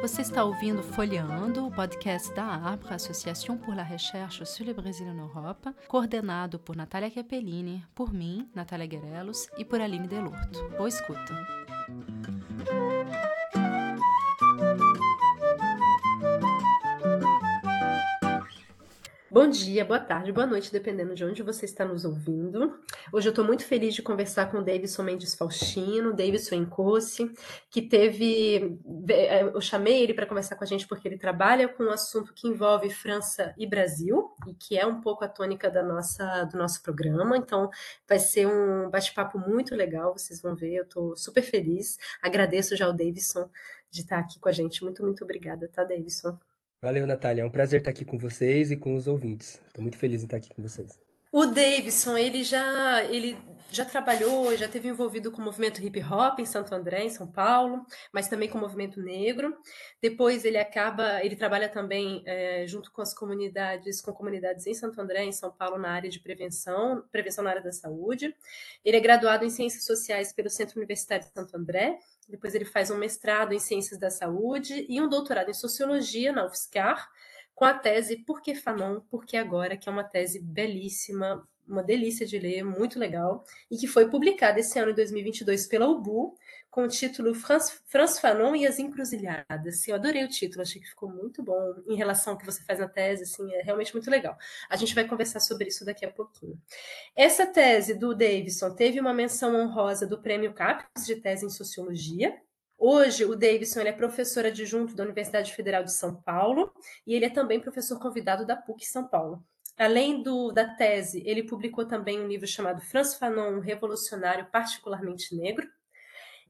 Você está ouvindo Folheando, o podcast da APRA, Associação por la Recherche sur le Brésil en Europe, coordenado por Natália Capellini, por mim, Natália Guerelos, e por Aline Delurto. Boa escuta! Bom dia, boa tarde, boa noite, dependendo de onde você está nos ouvindo. Hoje eu estou muito feliz de conversar com o Davidson Mendes Faustino, Davidson Encosse, que teve. Eh, eu chamei ele para conversar com a gente porque ele trabalha com um assunto que envolve França e Brasil, e que é um pouco a tônica da nossa, do nosso programa. Então, vai ser um bate-papo muito legal, vocês vão ver. Eu estou super feliz. Agradeço já ao Davidson de estar aqui com a gente. Muito, muito obrigada, tá, Davidson? Valeu, Natália. É um prazer estar aqui com vocês e com os ouvintes. Estou muito feliz em estar aqui com vocês. O Davidson, ele já, ele já trabalhou, já teve envolvido com o movimento hip hop em Santo André, em São Paulo, mas também com o movimento negro. Depois ele acaba, ele trabalha também é, junto com as comunidades, com comunidades em Santo André, em São Paulo, na área de prevenção, prevenção na área da saúde. Ele é graduado em Ciências Sociais pelo Centro Universitário de Santo André depois ele faz um mestrado em Ciências da Saúde e um doutorado em Sociologia na UFSCar, com a tese Por que Fanon? Por que Agora? Que é uma tese belíssima, uma delícia de ler, muito legal, e que foi publicada esse ano, em 2022, pela UBU, com o título Franz, Fanon e as Encruzilhadas. Eu adorei o título, achei que ficou muito bom em relação ao que você faz na tese, assim, é realmente muito legal. A gente vai conversar sobre isso daqui a pouquinho. Essa tese do Davidson teve uma menção honrosa do Prêmio CAPES de Tese em Sociologia, Hoje, o Davidson é professor adjunto da Universidade Federal de São Paulo e ele é também professor convidado da PUC São Paulo. Além do, da tese, ele publicou também um livro chamado Franz Fanon, um revolucionário particularmente negro.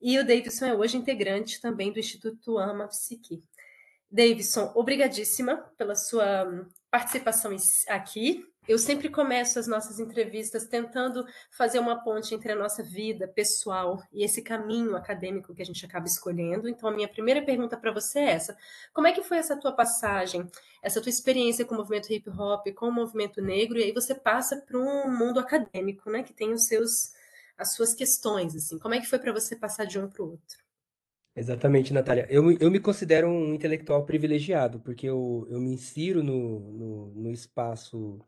E o Davidson é hoje integrante também do Instituto Ama Psique. Davidson, obrigadíssima pela sua participação aqui. Eu sempre começo as nossas entrevistas tentando fazer uma ponte entre a nossa vida pessoal e esse caminho acadêmico que a gente acaba escolhendo. Então, a minha primeira pergunta para você é essa: como é que foi essa tua passagem, essa tua experiência com o movimento hip hop, com o movimento negro, e aí você passa para um mundo acadêmico, né, que tem os seus as suas questões, assim. Como é que foi para você passar de um para o outro? Exatamente, Natália. Eu, eu me considero um intelectual privilegiado, porque eu, eu me insiro no, no, no espaço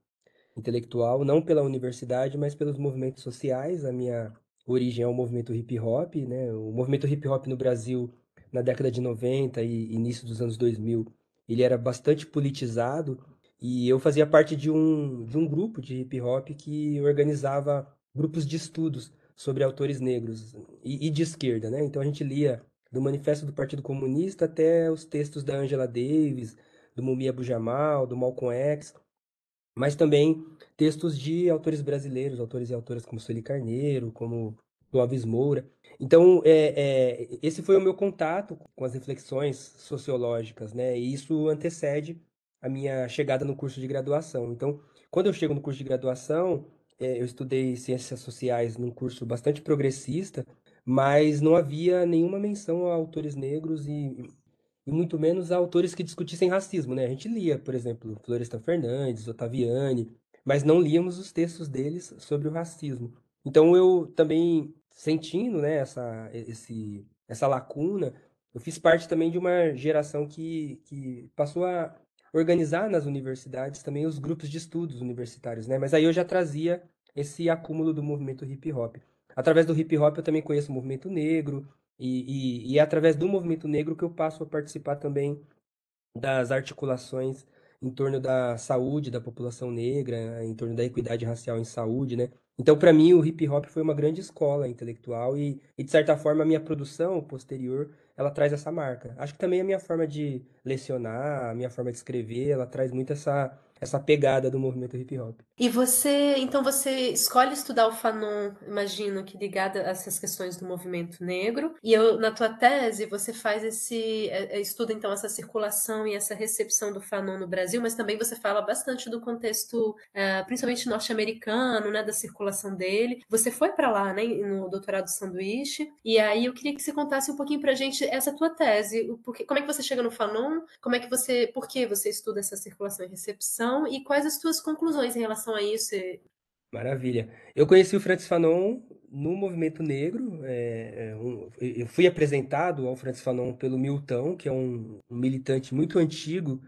intelectual, não pela universidade, mas pelos movimentos sociais. A minha origem é o movimento hip hop, né? O movimento hip hop no Brasil, na década de 90 e início dos anos 2000, ele era bastante politizado e eu fazia parte de um, de um grupo de hip hop que organizava grupos de estudos sobre autores negros e, e de esquerda, né? Então a gente lia do Manifesto do Partido Comunista até os textos da Angela Davis, do Mumi Abu Jamal, do Malcolm X, mas também textos de autores brasileiros, autores e autoras como Sueli Carneiro, como Clóvis Moura. Então, é, é, esse foi o meu contato com as reflexões sociológicas, né? E isso antecede a minha chegada no curso de graduação. Então, quando eu chego no curso de graduação, é, eu estudei ciências sociais num curso bastante progressista, mas não havia nenhuma menção a autores negros e e muito menos a autores que discutissem racismo, né? A gente lia, por exemplo, Florestan Fernandes, Ottaviani, mas não líamos os textos deles sobre o racismo. Então eu também sentindo, né, essa esse essa lacuna, eu fiz parte também de uma geração que, que passou a organizar nas universidades também os grupos de estudos universitários, né? Mas aí eu já trazia esse acúmulo do movimento hip hop. Através do hip hop eu também conheço o movimento negro, e, e, e é através do movimento negro que eu passo a participar também das articulações em torno da saúde da população negra, em torno da equidade racial em saúde, né? Então, para mim, o hip hop foi uma grande escola intelectual e, e, de certa forma, a minha produção posterior, ela traz essa marca. Acho que também a minha forma de lecionar, a minha forma de escrever, ela traz muito essa, essa pegada do movimento hip hop. E você, então você escolhe estudar o Fanon, imagino que ligada a essas questões do movimento negro, e eu, na tua tese você faz esse é, é, estuda então essa circulação e essa recepção do Fanon no Brasil, mas também você fala bastante do contexto, uh, principalmente norte-americano, né, da circulação dele. Você foi para lá, né, no doutorado do sanduíche, e aí eu queria que você contasse um pouquinho pra gente essa tua tese, porque, como é que você chega no Fanon, como é que você, por que você estuda essa circulação e recepção e quais as tuas conclusões em relação a isso? Maravilha. Eu conheci o Francis Fanon no movimento negro. É, é, um, eu fui apresentado ao Francis Fanon pelo Milton, que é um, um militante muito antigo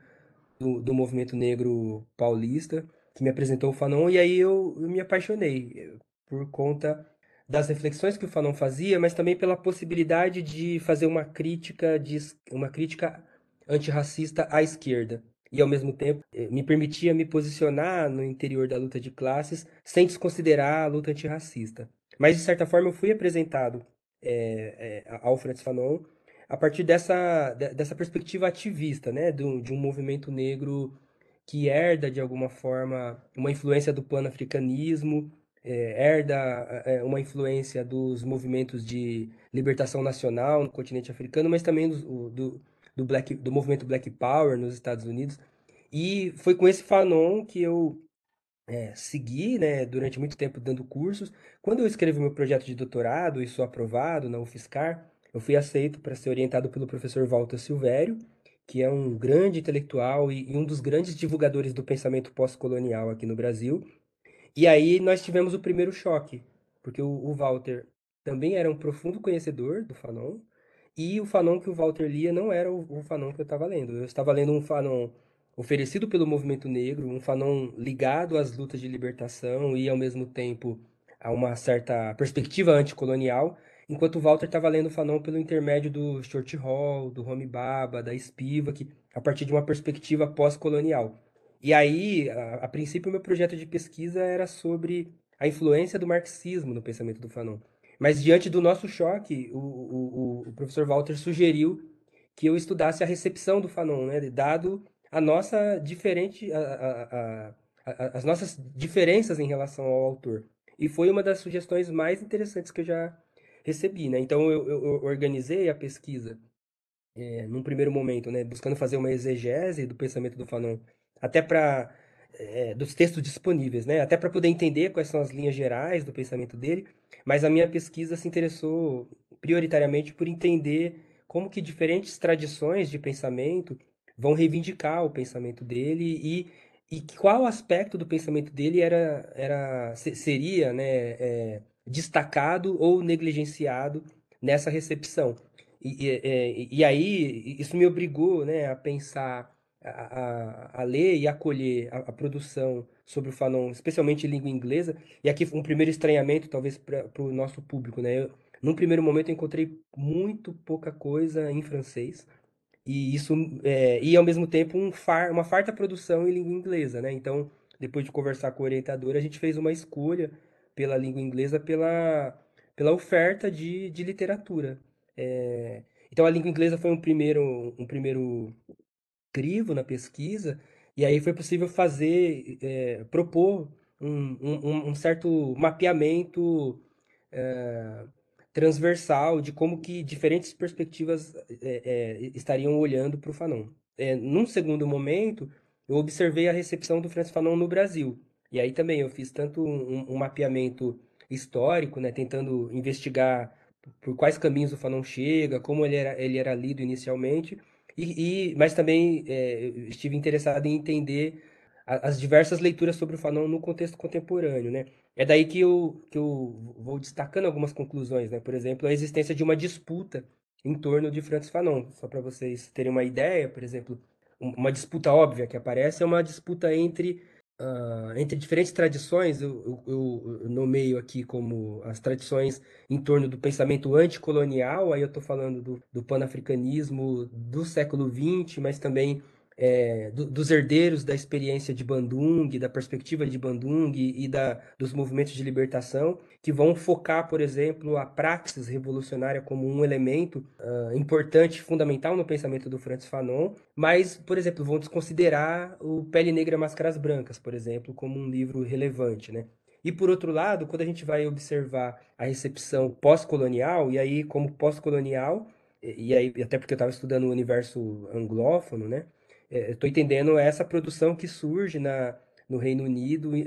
do, do, movimento negro paulista, que me apresentou o Fanon, e aí eu, eu me apaixonei eh, por conta das reflexões que o Fanon fazia, mas também pela possibilidade de fazer uma crítica de uma crítica antirracista à esquerda e ao mesmo tempo eh, me permitia me posicionar no interior da luta de classes sem desconsiderar a luta antirracista. Mas de certa forma eu fui apresentado é, é, ao Francis Fanon a partir dessa, dessa perspectiva ativista, né, de um, de um movimento negro que herda de alguma forma uma influência do pan-africanismo é, herda é, uma influência dos movimentos de libertação nacional no continente africano, mas também do, do, do, Black, do movimento Black Power nos Estados Unidos. E foi com esse Fanon que eu é, segui né, durante muito tempo dando cursos. Quando eu escrevo meu projeto de doutorado e sou aprovado na UFSCar, eu fui aceito para ser orientado pelo professor Walter Silvério, que é um grande intelectual e, e um dos grandes divulgadores do pensamento pós-colonial aqui no Brasil. E aí nós tivemos o primeiro choque, porque o, o Walter também era um profundo conhecedor do Fanon, e o Fanon que o Walter lia não era o, o Fanon que eu estava lendo. Eu estava lendo um Fanon oferecido pelo movimento negro, um Fanon ligado às lutas de libertação e, ao mesmo tempo, a uma certa perspectiva anticolonial, enquanto o Walter estava lendo o Fanon pelo intermédio do Short Hall, do Homi Baba, da Spivak, a partir de uma perspectiva pós-colonial. E aí, a, a princípio, o meu projeto de pesquisa era sobre a influência do marxismo no pensamento do Fanon. Mas diante do nosso choque, o, o, o professor Walter sugeriu que eu estudasse a recepção do Fanon, né, dado a nossa diferente, a, a, as nossas diferenças em relação ao autor. E foi uma das sugestões mais interessantes que eu já recebi, né? Então eu, eu, organizei a pesquisa é, num primeiro momento, né, buscando fazer uma exegese do pensamento do Fanon até para é, dos textos disponíveis, né? Até para poder entender quais são as linhas gerais do pensamento dele. Mas a minha pesquisa se interessou prioritariamente por entender como que diferentes tradições de pensamento vão reivindicar o pensamento dele e, e qual aspecto do pensamento dele era, era seria né, é, destacado ou negligenciado nessa recepção. E, e, e, aí isso me obrigou né, a pensar a, a, ler e acolher a, a, produção sobre o Fanon, especialmente em língua inglesa. E aqui um primeiro estranhamento, talvez, para o nosso público. Né? Eu, num primeiro momento, eu encontrei muito pouca coisa em francês. E isso é, e ao mesmo tempo um far, uma farta produção em língua inglesa, né? Então, depois de conversar com o orientador, a gente fez uma escolha pela língua inglesa pela, pela oferta de, de literatura. É, então, a língua inglesa foi um primeiro, um primeiro crivo na pesquisa, e aí foi possível fazer, é, propor um, um, um, certo mapeamento é, transversal de como que diferentes perspectivas é, é estariam olhando para o Fanon. É, num segundo momento, eu observei a recepção do Francis Fanon no Brasil. E aí também eu fiz tanto um, mapeamento histórico, né, tentando investigar por quais caminhos o Fanon chega, como ele era, ele era lido inicialmente, e, e mas também é, estive interessado em entender a, as diversas leituras sobre o Fanon no contexto contemporâneo, né? É daí que eu, que eu vou destacando algumas conclusões, né? Por exemplo, a existência de uma disputa em torno de Francis Fanon. Só para vocês terem uma ideia, por exemplo, uma disputa óbvia que aparece é uma disputa entre uh, entre diferentes tradições, eu, eu, eu, nomeio aqui como as tradições em torno do pensamento anticolonial, aí eu estou falando do, do panafricanismo do século XX, mas também é, do, dos herdeiros da experiência de Bandung, da perspectiva de Bandung e da, dos movimentos de libertação, que vão focar, por exemplo, a praxis revolucionária como um elemento uh, importante, fundamental no pensamento do Francis Fanon, mas, por exemplo, vão desconsiderar o Pele Negra Máscaras Brancas, por exemplo, como um livro relevante, né? E por outro lado, quando a gente vai observar a recepção pós-colonial, e aí como pós-colonial, e aí até porque eu estava estudando o universo anglófono, né? Estou é, entendendo essa produção que surge na, no Reino Unido é,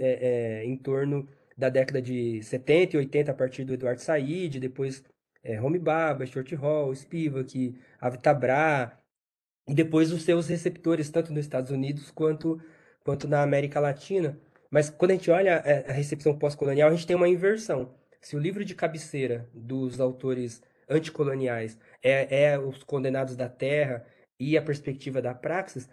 é, em torno da década de 70 e 80, a partir do Eduardo Said, depois é, Homi Baba, Short Hall, Spivak, Avitabra, e depois os seus receptores, tanto nos Estados Unidos quanto, quanto na América Latina. Mas quando a gente olha a recepção pós-colonial, a gente tem uma inversão. se o livro de cabeceira dos autores anticoloniais é, é Os Condenados da Terra e a perspectiva da praxis,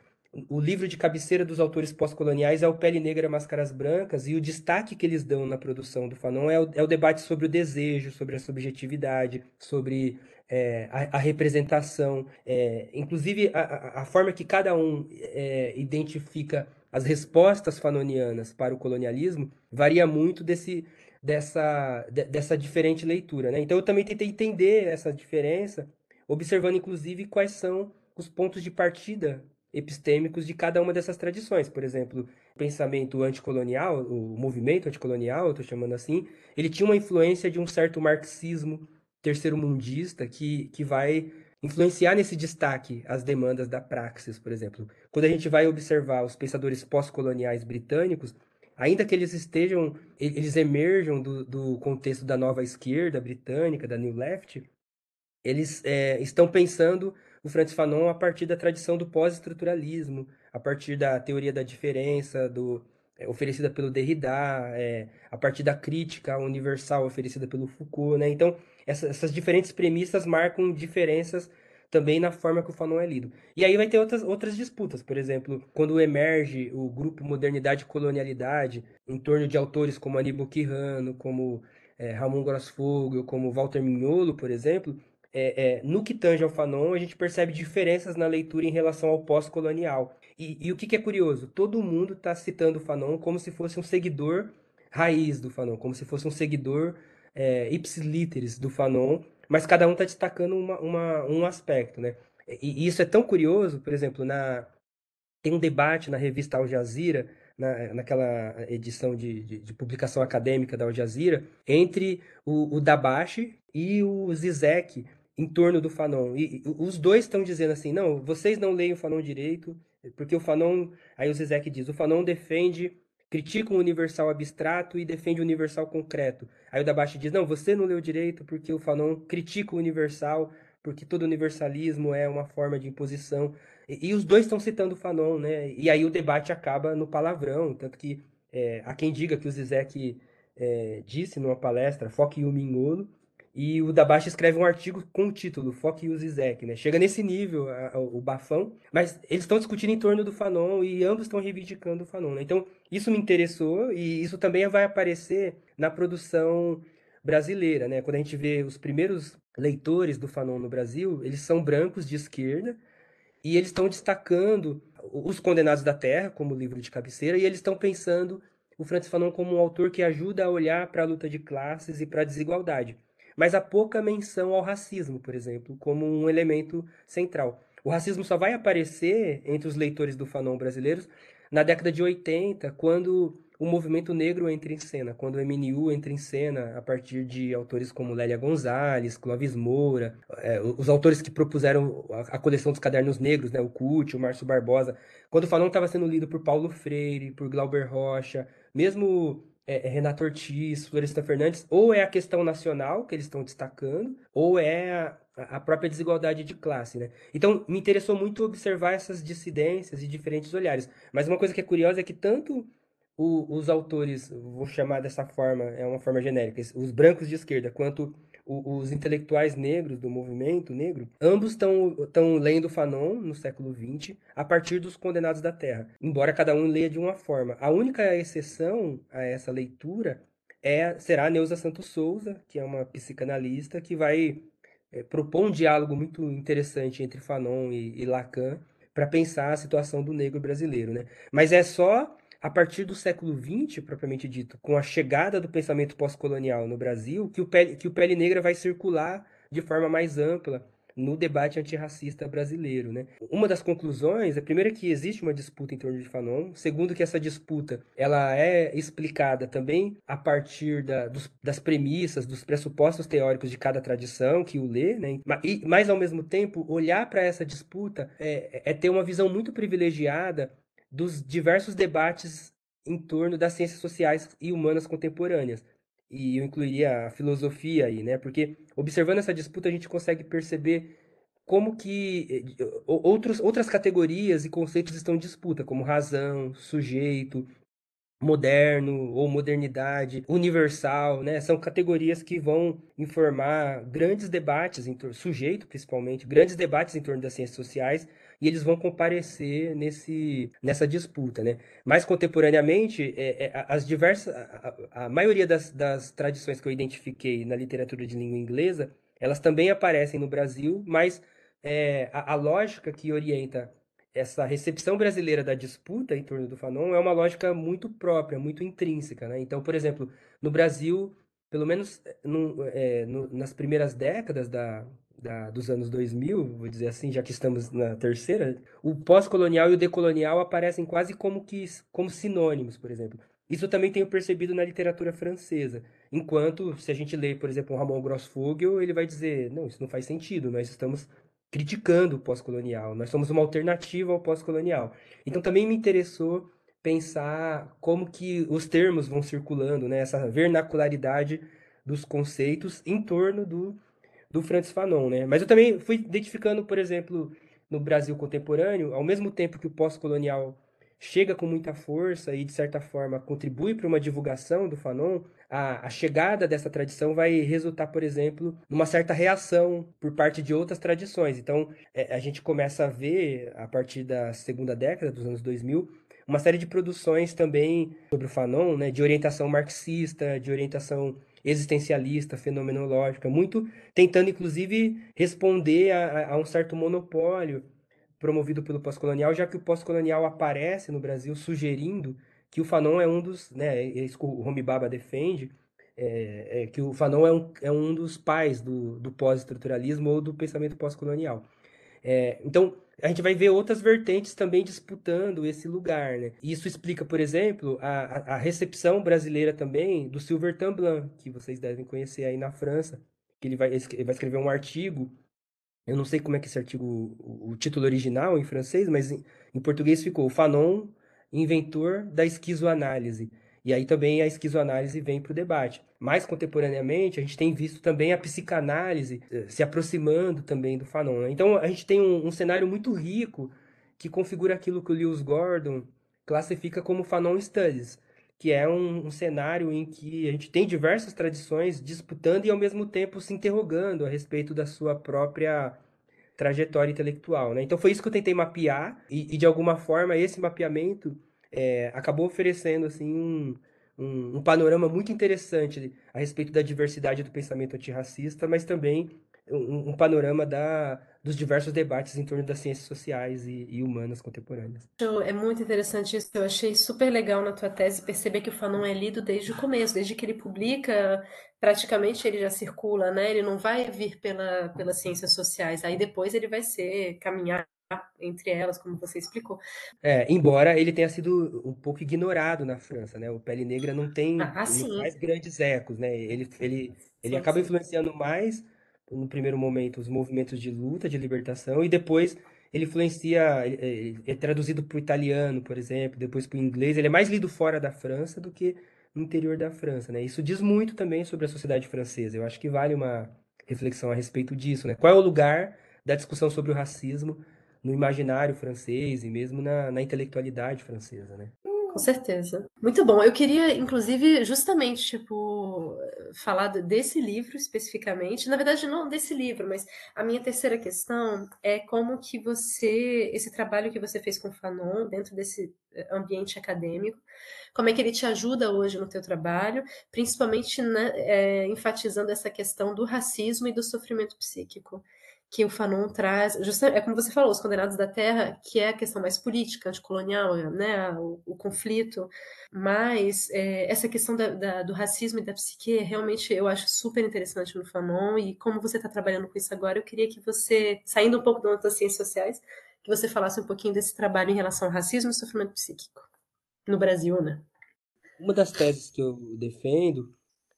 o livro de cabeceira dos autores pós-coloniais é o Pele Negra, Máscaras Brancas, e o destaque que eles dão na produção do Fanon é o, é o debate sobre o desejo, sobre a subjetividade, sobre é, a, a, representação, é, inclusive a, a, forma que cada um é, identifica as respostas fanonianas para o colonialismo varia muito desse, dessa, de, dessa diferente leitura. Né? Então eu também tentei entender essa diferença, observando inclusive quais são os pontos de partida epistêmicos de cada uma dessas tradições. Por exemplo, o pensamento anticolonial, o movimento anticolonial, eu estou chamando assim, ele tinha uma influência de um certo marxismo terceiro-mundista que, que vai influenciar nesse destaque as demandas da praxis, por exemplo. Quando a gente vai observar os pensadores pós-coloniais britânicos, ainda que eles estejam, eles emerjam do, do contexto da nova esquerda britânica, da New Left, eles é, estão pensando o Francis Fanon a partir da tradição do pós-estruturalismo, a partir da teoria da diferença, do, é, oferecida pelo Derrida, é, a partir da crítica universal oferecida pelo Foucault. Né? Então, essa, essas diferentes premissas marcam diferenças também na forma que o Fanon é lido. E aí vai ter outras, outras disputas, por exemplo, quando emerge o grupo Modernidade e Colonialidade, em torno de autores como Aníbal Quirrano, como é, Ramon Grossfogel, como Walter Mignolo, por exemplo, é, é, no que tange ao Fanon, a gente percebe diferenças na leitura em relação ao pós-colonial. E, e, o que, que, é curioso? Todo mundo está citando o Fanon como se fosse um seguidor raiz do Fanon, como se fosse um seguidor é, ipsis do Fanon, mas cada um está destacando uma, uma, um aspecto, né? E, e, isso é tão curioso, por exemplo, na, tem um debate na revista Al Jazeera, na, naquela edição de, de, de, publicação acadêmica da Al Jazeera, entre o, o Dabashi e o Zizek, em torno do Fanon. E, e os dois estão dizendo assim: não, vocês não leem o Fanon direito, porque o Fanon. Aí o Zizek diz: o Fanon defende, critica o universal abstrato e defende o universal concreto. Aí o Dabashi diz: não, você não leu direito porque o Fanon critica o universal, porque todo universalismo é uma forma de imposição. E, e os dois estão citando o Fanon, né? E aí o debate acaba no palavrão, tanto que é, há quem diga que o Zizek é, disse numa palestra, foque o Minholo, e o Dabashi escreve um artigo com o título Foque o Zizek, né? Chega nesse nível a, a, o bafão, mas eles estão discutindo em torno do Fanon e ambos estão reivindicando o Fanon, né? Então, isso me interessou e isso também vai aparecer na produção brasileira, né? Quando a gente vê os primeiros leitores do Fanon no Brasil, eles são brancos de esquerda e eles estão destacando Os Condenados da Terra como livro de cabeceira e eles estão pensando o Francis Fanon como um autor que ajuda a olhar para a luta de classes e para a desigualdade mas há pouca menção ao racismo, por exemplo, como um elemento central. O racismo só vai aparecer entre os leitores do Fanon brasileiros na década de 80, quando o movimento negro entra em cena, quando o MNU entra em cena a partir de autores como Lélia Gonzalez, Clóvis Moura, é, os autores que propuseram a, coleção dos cadernos negros, né, o Cult, o Márcio Barbosa, quando o Fanon estava sendo lido por Paulo Freire, por Glauber Rocha, mesmo é, é Renato Ortiz, Floresta Fernandes, ou é a questão nacional que eles estão destacando, ou é a, a, própria desigualdade de classe, né? Então, me interessou muito observar essas dissidências e diferentes olhares. Mas uma coisa que é curiosa é que tanto o, os autores, vou chamar dessa forma, é uma forma genérica, os brancos de esquerda, quanto os intelectuais negros do movimento negro, ambos estão lendo Fanon no século XX a partir dos Condenados da Terra, embora cada um leia de uma forma. A única exceção a essa leitura é será a Neuza Santos Souza, que é uma psicanalista que vai é, propor um diálogo muito interessante entre Fanon e, e Lacan para pensar a situação do negro brasileiro, né? Mas é só a partir do século XX, propriamente dito, com a chegada do pensamento pós-colonial no Brasil, que o, pele, que o Pele Negra vai circular de forma mais ampla no debate antirracista brasileiro. Né? Uma das conclusões, é que existe uma disputa em torno de Fanon, segundo que essa disputa ela é explicada também a partir da, dos, das premissas, dos pressupostos teóricos de cada tradição que o lê, né? e, mas ao mesmo tempo olhar para essa disputa é, é ter uma visão muito privilegiada dos diversos debates em torno das ciências sociais e humanas contemporâneas. E eu incluiria a filosofia aí, né? Porque observando essa disputa a gente consegue perceber como que eh, outros, outras categorias e conceitos estão em disputa, como razão, sujeito, moderno ou modernidade, universal, né? São categorias que vão informar grandes debates, em sujeito principalmente, grandes debates em torno das ciências sociais e eles vão comparecer nesse, nessa disputa, né? Mais contemporaneamente, é, é, as diversas, a, a maioria das, das tradições que eu identifiquei na literatura de língua inglesa, elas também aparecem no Brasil, mas é, a, a lógica que orienta essa recepção brasileira da disputa em torno do Fanon é uma lógica muito própria, muito intrínseca, né? Então, por exemplo, no Brasil, pelo menos no, é, no, nas primeiras décadas da, da, dos anos 2000, vou dizer assim, já que estamos na terceira, o pós-colonial e o decolonial aparecem quase como que como sinônimos, por exemplo. Isso também tenho percebido na literatura francesa. Enquanto, se a gente lê, por exemplo, o Ramon Grossfogel, ele vai dizer, não, isso não faz sentido, nós estamos criticando o pós-colonial, nós somos uma alternativa ao pós-colonial. Então também me interessou pensar como que os termos vão circulando, né? essa vernacularidade dos conceitos em torno do, do Francis Fanon. Né? Mas eu também fui identificando, por exemplo, no Brasil contemporâneo, ao mesmo tempo que o pós-colonial chega com muita força e, de certa forma, contribui para uma divulgação do Fanon, a, a, chegada dessa tradição vai resultar, por exemplo, numa certa reação por parte de outras tradições. Então, é, a gente começa a ver, a partir da segunda década dos anos 2000, uma série de produções também sobre o Fanon, né, de orientação marxista, de orientação existencialista, fenomenológica, muito tentando, inclusive, responder a, a um certo monopólio promovido pelo pós-colonial, já que o pós-colonial aparece no Brasil sugerindo que o Fanon é um dos, né, isso que o Homi Baba defende, é, é, que o Fanon é um, é um dos pais do, do pós-estruturalismo ou do pensamento pós-colonial. É, então, a gente vai ver outras vertentes também disputando esse lugar. Né? Isso explica, por exemplo, a, a recepção brasileira também do Silver Tamblan, que vocês devem conhecer aí na França, que ele vai, ele vai escrever um artigo eu não sei como é que esse artigo, o, título original em francês, mas em, português ficou Fanon, inventor da esquizoanálise. E aí também a esquizoanálise vem para o debate. Mais contemporaneamente, a gente tem visto também a psicanálise eh, se aproximando também do Fanon. Né? Então a gente tem um, um, cenário muito rico que configura aquilo que o Lewis Gordon classifica como Fanon Studies, que é um, um cenário em que a gente tem diversas tradições disputando e ao mesmo tempo se interrogando a respeito da sua própria trajetória intelectual. Né? Então foi isso que eu tentei mapear e, e de alguma forma esse mapeamento é, acabou oferecendo assim um, um, um, panorama muito interessante a respeito da diversidade do pensamento antirracista, mas também um, um panorama da, dos diversos debates em torno das ciências sociais e, e, humanas contemporâneas. É muito interessante isso. Eu achei super legal na tua tese perceber que o Fanon é lido desde o começo, desde que ele publica, praticamente ele já circula, né? Ele não vai vir pela, pelas ciências sociais. Aí depois ele vai ser caminhar entre elas, como você explicou. É, embora ele tenha sido um pouco ignorado na França, né? O Pele Negra não tem ah, mais grandes ecos, né? Ele, ele, ele sim, acaba sim. influenciando mais no primeiro momento, os movimentos de luta, de libertação, e depois ele influencia, é, é traduzido para o italiano, por exemplo, depois para o inglês. Ele é mais lido fora da França do que no interior da França, né? Isso diz muito também sobre a sociedade francesa. Eu acho que vale uma reflexão a respeito disso, né? Qual é o lugar da discussão sobre o racismo no imaginário francês e mesmo na, na intelectualidade francesa, né? Com certeza. Muito bom. Eu queria, inclusive, justamente, tipo, falar desse livro especificamente. Na verdade, não desse livro, mas a minha terceira questão é como que você, esse trabalho que você fez com o Fanon, dentro desse eh, ambiente acadêmico, como é que ele te ajuda hoje no teu trabalho, principalmente né, é, enfatizando essa questão do racismo e do sofrimento psíquico que o Fanon traz, é como você falou, os condenados da terra, que é a questão mais política, anticolonial, né, o, o conflito, mas é, essa questão da, da, do racismo e da psique, realmente eu acho super interessante no Fanon, e como você está trabalhando com isso agora, eu queria que você, saindo um pouco das ciências sociais, que você falasse um pouquinho desse trabalho em relação ao racismo e sofrimento psíquico, no Brasil, né? Uma das teses que eu defendo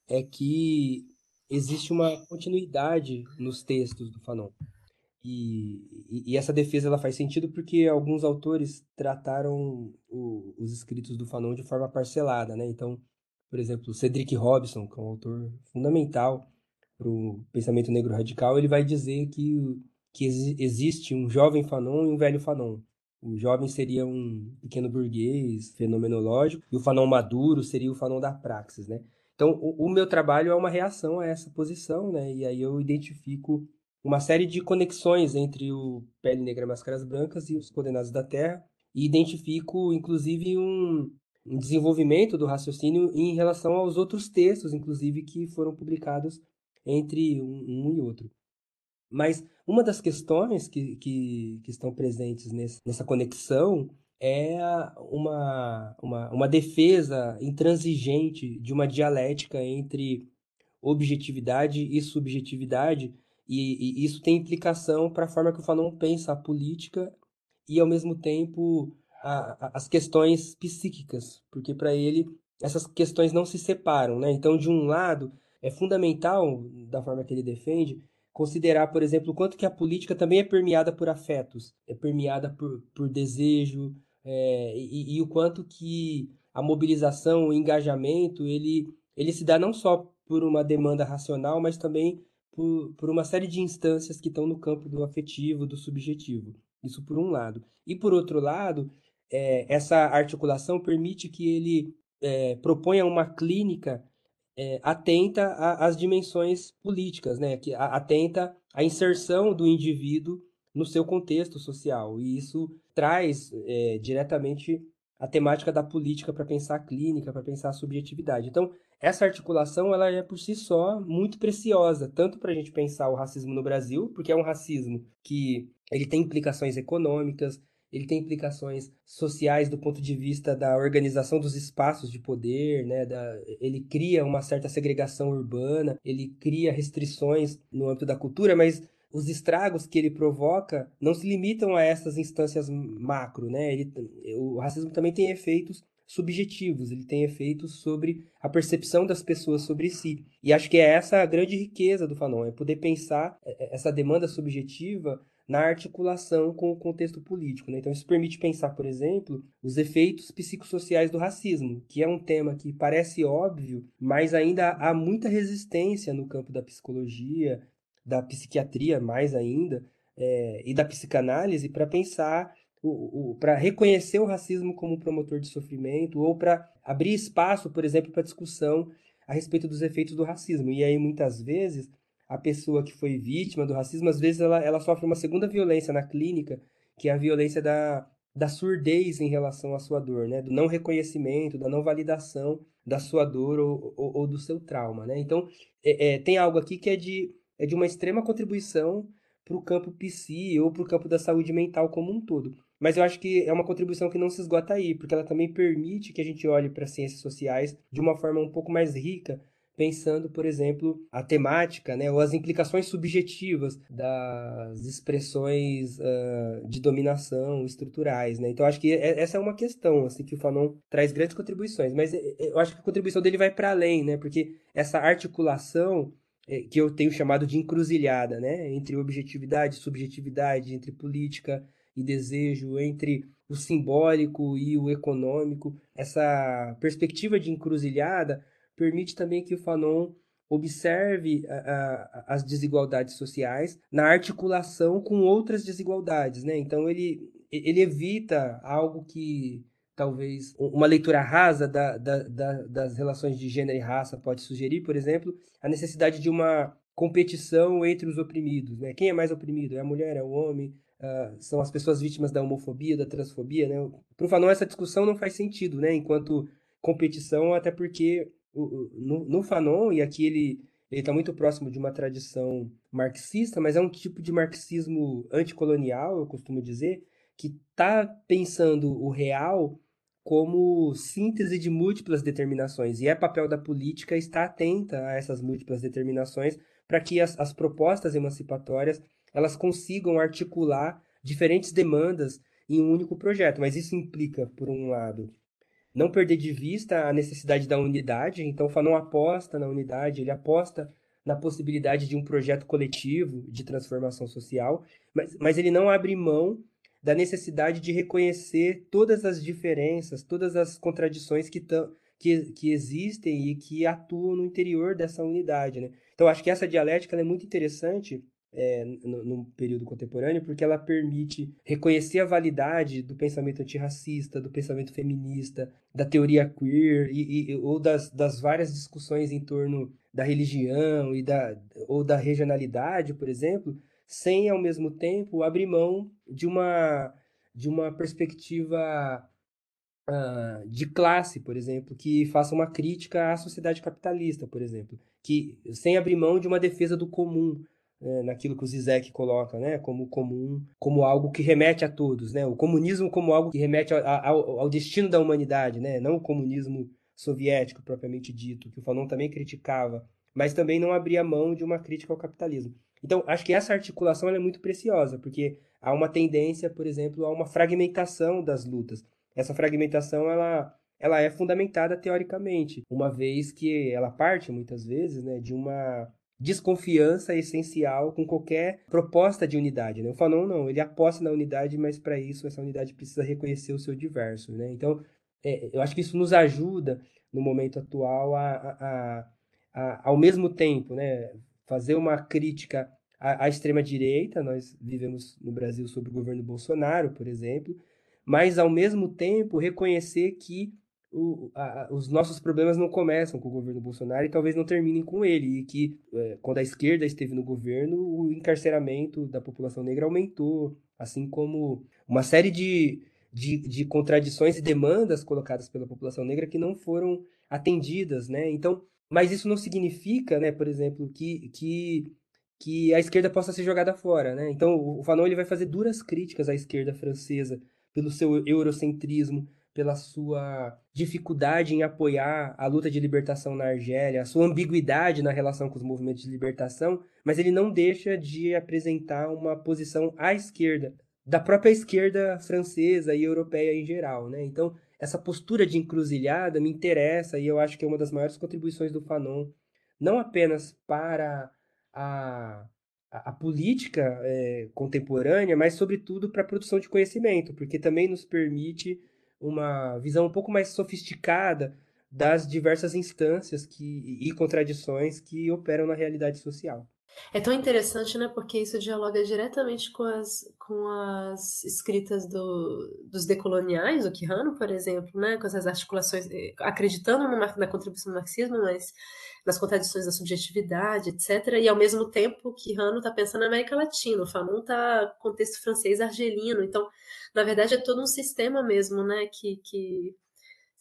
é que existe uma continuidade nos textos do Fanon. E, e, e, essa defesa ela faz sentido porque alguns autores trataram o, os escritos do Fanon de forma parcelada, né? Então, por exemplo, Cedric Robson, que é um autor fundamental para o pensamento negro radical, ele vai dizer que, que existe um jovem Fanon e um velho Fanon. O jovem seria um pequeno burguês fenomenológico e o Fanon maduro seria o Fanon da praxis, né? Então, o, o, meu trabalho é uma reação a essa posição, né? E aí eu identifico uma série de conexões entre o Pele Negra Máscaras Brancas e os Condenados da Terra e identifico, inclusive, um, um desenvolvimento do raciocínio em relação aos outros textos, inclusive, que foram publicados entre um, um e outro. Mas uma das questões que, que, que estão presentes nesse, nessa conexão é uma, uma, uma defesa intransigente de uma dialética entre objetividade e subjetividade, e, e isso tem implicação para a forma que o Fanon pensa a política e, ao mesmo tempo, a, a, as questões psíquicas, porque para ele essas questões não se separam. Né? Então, de um lado, é fundamental, da forma que ele defende, considerar, por exemplo, o quanto que a política também é permeada por afetos, é permeada por, por desejo, é, e, e, o quanto que a mobilização, o engajamento, ele, ele se dá não só por uma demanda racional, mas também por, por uma série de instâncias que estão no campo do afetivo, do subjetivo. Isso por um lado. E por outro lado, é, essa articulação permite que ele é, proponha uma clínica é, atenta às dimensões políticas, né? que atenta à inserção do indivíduo no seu contexto social. E isso traz é, diretamente a temática da política para pensar a clínica, para pensar a subjetividade. Então, essa articulação ela é por si só muito preciosa, tanto para a gente pensar o racismo no Brasil, porque é um racismo que ele tem implicações econômicas, ele tem implicações sociais do ponto de vista da organização dos espaços de poder, né? Da, ele cria uma certa segregação urbana, ele cria restrições no âmbito da cultura, mas os estragos que ele provoca não se limitam a essas instâncias macro, né? Ele, o racismo também tem efeitos subjetivos, ele tem efeitos sobre a percepção das pessoas sobre si. E acho que é essa a grande riqueza do Fanon, é poder pensar é, é, essa demanda subjetiva na articulação com o contexto político. Né? Então, isso permite pensar, por exemplo, os efeitos psicossociais do racismo, que é um tema que parece óbvio, mas ainda há muita resistência no campo da psicologia, da psiquiatria, mais ainda, é, e da psicanálise, para pensar, o, o para reconhecer o racismo como promotor de sofrimento, ou para abrir espaço, por exemplo, para discussão a respeito dos efeitos do racismo. E aí, muitas vezes, a pessoa que foi vítima do racismo, às vezes ela, ela sofre uma segunda violência na clínica, que é a violência da, da surdez em relação à sua dor, né? Do não reconhecimento, da não validação da sua dor ou, ou, ou do seu trauma, né? Então, é, é, tem algo aqui que é de, é de uma extrema contribuição para o campo psi ou para o campo da saúde mental como um todo. Mas eu acho que é uma contribuição que não se esgota aí, porque ela também permite que a gente olhe para as ciências sociais de uma forma um pouco mais rica, pensando, por exemplo, a temática, né, ou as implicações subjetivas das expressões uh, de dominação estruturais, né? Então acho que é, essa é uma questão, assim, que o Fanon traz grandes contribuições, mas é, é, eu acho que a contribuição dele vai para além, né? Porque essa articulação que eu tenho chamado de encruzilhada, né, entre objetividade, subjetividade, entre política e desejo, entre o simbólico e o econômico, essa perspectiva de encruzilhada permite também que o Fanon observe a, a, as desigualdades sociais na articulação com outras desigualdades, né? Então ele, ele evita algo que talvez uma leitura rasa da, da, da, das relações de gênero e raça pode sugerir, por exemplo, a necessidade de uma competição entre os oprimidos, né? Quem é mais oprimido? É a mulher, é o homem? Uh, são as pessoas vítimas da homofobia, da transfobia, né? Para o Fanon essa discussão não faz sentido, né? Enquanto competição, até porque no, no Fanon, e aqui ele ele está muito próximo de uma tradição marxista, mas é um tipo de marxismo anticolonial, eu costumo dizer, que está pensando o real como síntese de múltiplas determinações. E é papel da política estar atenta a essas múltiplas determinações para que as, as propostas emancipatórias elas consigam articular diferentes demandas em um único projeto. Mas isso implica, por um lado, não perder de vista a necessidade da unidade. Então, o Fanon aposta na unidade, ele aposta na possibilidade de um projeto coletivo de transformação social, mas, mas ele não abre mão da necessidade de reconhecer todas as diferenças, todas as contradições que, que, que existem e que atuam no interior dessa unidade. Né? Então, acho que essa dialética é muito interessante é, no, período contemporâneo, porque ela permite reconhecer a validade do pensamento antirracista, do pensamento feminista, da teoria queer, e, e, ou das, das várias discussões em torno da religião e da, ou da regionalidade, por exemplo, sem ao mesmo tempo abrir mão de uma, de uma perspectiva uh, de classe, por exemplo, que faça uma crítica à sociedade capitalista, por exemplo, que sem abrir mão de uma defesa do comum, né, naquilo que o Zizek coloca, né, como comum, como algo que remete a todos, né, o comunismo como algo que remete ao, ao destino da humanidade, né, não o comunismo soviético propriamente dito, que o Fanon também criticava, mas também não abria mão de uma crítica ao capitalismo. Então, acho que essa articulação é muito preciosa, porque há uma tendência, por exemplo, a uma fragmentação das lutas. Essa fragmentação, ela, ela é fundamentada teoricamente, uma vez que ela parte, muitas vezes, né, de uma desconfiança essencial com qualquer proposta de unidade. Né? O Fanon não, ele aposta na unidade, mas para isso essa unidade precisa reconhecer o seu diverso. Né? Então, é, eu acho que isso nos ajuda, no momento atual, a, a, a, ao mesmo tempo, né, fazer uma crítica à, à extrema-direita. Nós vivemos no Brasil sob o governo Bolsonaro, por exemplo, mas, ao mesmo tempo, reconhecer que o, a, os nossos problemas não começam com o governo Bolsonaro e talvez não terminem com ele. E que, é, quando a esquerda esteve no governo, o encarceramento da população negra aumentou, assim como uma série de, de, de contradições e demandas colocadas pela população negra que não foram atendidas, né? Então, mas isso não significa, né, por exemplo, que, que, que a esquerda possa ser jogada fora, né? Então, o Fanon ele vai fazer duras críticas à esquerda francesa pelo seu eurocentrismo, pela sua dificuldade em apoiar a luta de libertação na Argélia, a sua ambiguidade na relação com os movimentos de libertação, mas ele não deixa de apresentar uma posição à esquerda, da própria esquerda francesa e europeia em geral, né? Então, essa postura de encruzilhada me interessa e eu acho que é uma das maiores contribuições do Fanon, não apenas para a a, política é, contemporânea, mas sobretudo para a produção de conhecimento, porque também nos permite uma visão um pouco mais sofisticada das diversas instâncias que, e contradições que operam na realidade social. É tão interessante, né? Porque isso dialoga diretamente com as, com as escritas do, dos decoloniais, o Quijano, por exemplo, né? Com essas articulações, eh, acreditando no, na contribuição do marxismo, mas nas contradições da subjetividade, etc. E ao mesmo tempo, Quijano está pensando na América Latina, o Fanon está contexto francês argelino. Então, na verdade, é todo um sistema mesmo, né? Que, que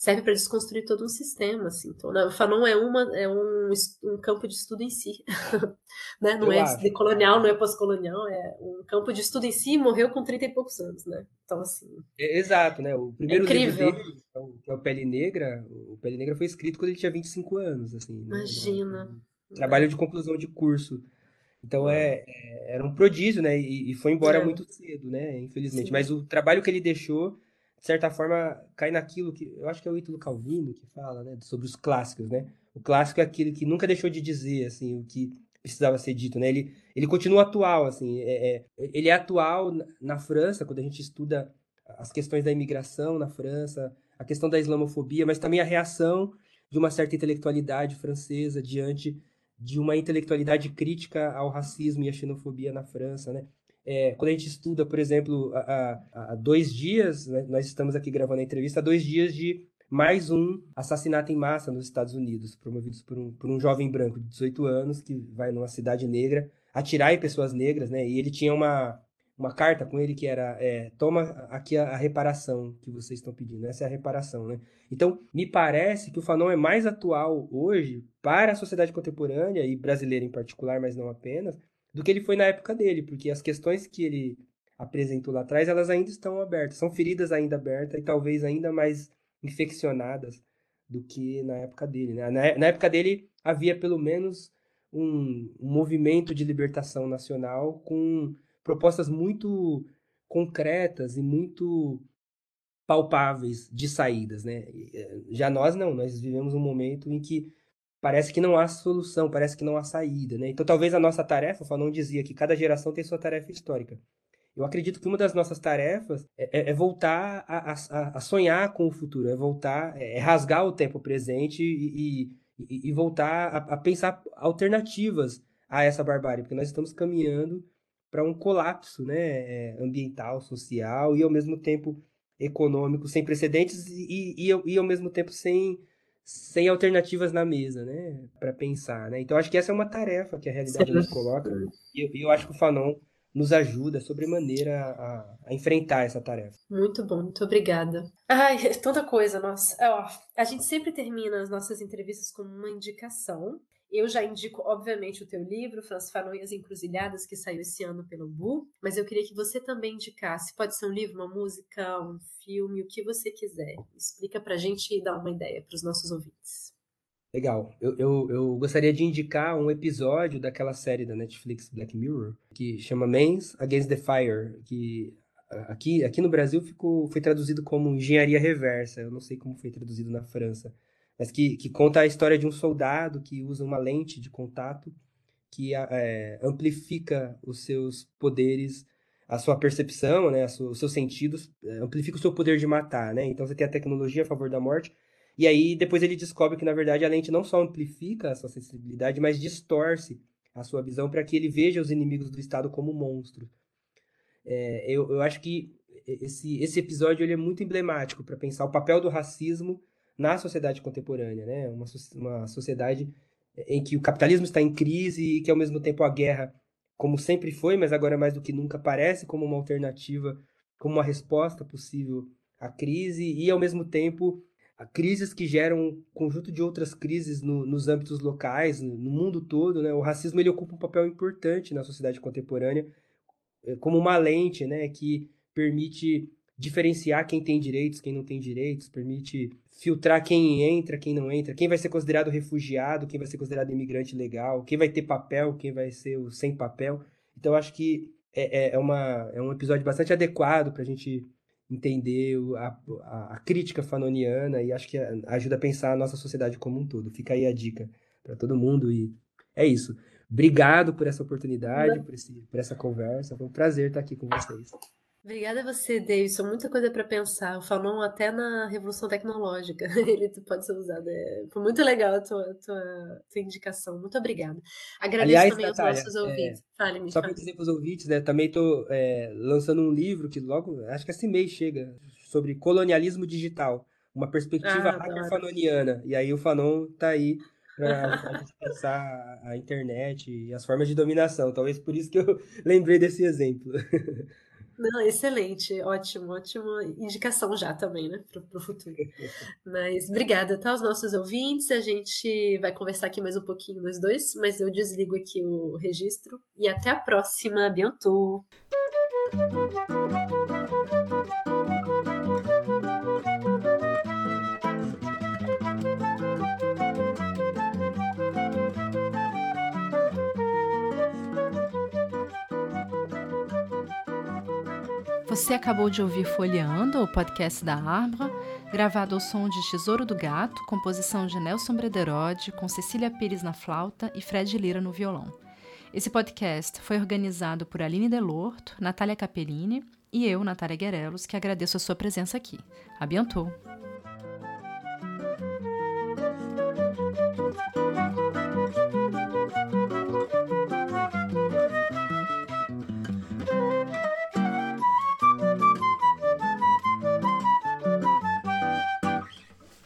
serve para desconstruir todo um sistema, assim. Então, né, o Fanon é, uma, é um, um campo de estudo em si, né? Não Eu é acho. decolonial, não é pós-colonial, é um campo de estudo em si morreu com 30 e poucos anos, né? Então, assim... É, exato, né? O primeiro é livro dele, que é o Pele Negra, o Pele Negra foi escrito quando ele tinha 25 anos, assim. Né? Imagina. Né? Trabalho de conclusão de curso. Então, é, é, era um prodígio, né? E, e foi embora é. muito cedo, né? Infelizmente. Sim. Mas o trabalho que ele deixou de certa forma, cai naquilo que eu acho que é o Ítalo Calvino que fala, né, sobre os clássicos, né? O clássico é aquele que nunca deixou de dizer, assim, o que precisava ser dito, né? Ele, ele continua atual, assim, é, é, ele é atual na França, quando a gente estuda as questões da imigração na França, a questão da islamofobia, mas também a reação de uma certa intelectualidade francesa diante de uma intelectualidade crítica ao racismo e à xenofobia na França, né? É, quando a gente estuda, por exemplo, há, dois dias, né, nós estamos aqui gravando a entrevista, há dois dias de mais um assassinato em massa nos Estados Unidos, promovidos por um, por um jovem branco de 18 anos que vai numa cidade negra atirar em pessoas negras, né? E ele tinha uma, uma carta com ele que era é, toma aqui a, a, reparação que vocês estão pedindo, essa é a reparação, né? Então, me parece que o Fanon é mais atual hoje para a sociedade contemporânea e brasileira em particular, mas não apenas, do que ele foi na época dele, porque as questões que ele apresentou lá atrás, elas ainda estão abertas, são feridas ainda abertas e talvez ainda mais infeccionadas do que na época dele. Né? Na, na época dele havia pelo menos um, um movimento de libertação nacional com propostas muito concretas e muito palpáveis de saídas, né? Eh, já nós não, nós vivemos um momento em que parece que não há solução, parece que não há saída, né? Então talvez a nossa tarefa, o Fanon dizia que cada geração tem sua tarefa histórica. Eu acredito que uma das nossas tarefas é, é, é voltar a, a, a, sonhar com o futuro, é voltar, é, é rasgar o tempo presente e, e, e voltar a, a, pensar alternativas a essa barbárie, porque nós estamos caminhando para um colapso né, é, ambiental, social e ao mesmo tempo econômico sem precedentes e, e, e, ao mesmo tempo sem, sem alternativas na mesa, né, para pensar, né? Então acho que essa é uma tarefa que a realidade Sim. nos coloca e eu, eu acho que o Fanon nos ajuda sobremaneira a, a enfrentar essa tarefa. Muito bom, muito obrigada. Ai, tanta coisa, nossa. Ó, a gente sempre termina as nossas entrevistas com uma indicação. Eu já indico, obviamente, o teu livro, Franz Fanon as Encruzilhadas, que saiu esse ano pelo Bu, mas eu queria que você também indicasse. Pode ser um livro, uma música, um filme, o que você quiser. Explica pra gente e dá uma ideia para os nossos ouvintes. Legal. Eu, eu, eu, gostaria de indicar um episódio daquela série da Netflix Black Mirror, que chama Men's Against the Fire, que aqui, aqui no Brasil ficou, foi traduzido como Engenharia Reversa. Eu não sei como foi traduzido na França, mas que, que conta a história de um soldado que usa uma lente de contato que é, amplifica os seus poderes, a sua percepção, né, os seus sentidos, é, amplifica o seu poder de matar, né? Então você tem a tecnologia a favor da morte, e aí depois ele descobre que, na verdade, a lente não só amplifica a sua sensibilidade, mas distorce a sua visão para que ele veja os inimigos do Estado como monstros. É, eu, eu acho que esse, esse episódio ele é muito emblemático para pensar o papel do racismo na sociedade contemporânea, né? Uma, uma sociedade em que o capitalismo está em crise e que, ao mesmo tempo, a guerra, como sempre foi, mas agora mais do que nunca, aparece como uma alternativa, como uma resposta possível à crise e, ao mesmo tempo, crises que geram um conjunto de outras crises no, nos âmbitos locais, no, no mundo todo, né? O racismo ele ocupa um papel importante na sociedade contemporânea, eh, como uma lente, né, que permite diferenciar quem tem direitos, quem não tem direitos, permite filtrar quem entra, quem não entra, quem vai ser considerado refugiado, quem vai ser considerado imigrante legal, quem vai ter papel, quem vai ser o sem papel. Então, acho que é, é, é uma, é um episódio bastante adequado para a gente entender a, a, a, crítica fanoniana e acho que ajuda a pensar a nossa sociedade como um todo. Fica aí a dica para todo mundo e é isso. Obrigado por essa oportunidade, por, esse, por essa conversa. Foi um prazer estar aqui com vocês. Obrigada a você, Davidson. Muita coisa para pensar. O Fanon até na revolução tecnológica ele pode ser usado. É, foi muito legal a tua, tua, tua indicação. Muito obrigada. Agradeço Aliás, também Natália, aos nossos ouvintes. É, Fale-me. Só para dizer para os ouvintes, né, também estou é, lançando um livro que logo, acho que esse mês chega, sobre colonialismo digital. Uma perspectiva ah, hacker fanoniana. E aí o Fanon está aí para pensar a internet e as formas de dominação. Talvez por isso que eu lembrei desse exemplo. Não, excelente, ótimo, ótima indicação já também, né, para o futuro. Mas obrigada, tá, aos nossos ouvintes. A gente vai conversar aqui mais um pouquinho nós dois, mas eu desligo aqui o registro e até a próxima, bientôt! Você acabou de ouvir Folheando, o podcast da Arbra, gravado ao som de Tesouro do Gato, composição de Nelson Brederode, com Cecília Pires na flauta e Fred Lira no violão. Esse podcast foi organizado por Aline Delorto, Natália Capellini e eu, Natália Guerelos, que agradeço a sua presença aqui. A bientôt!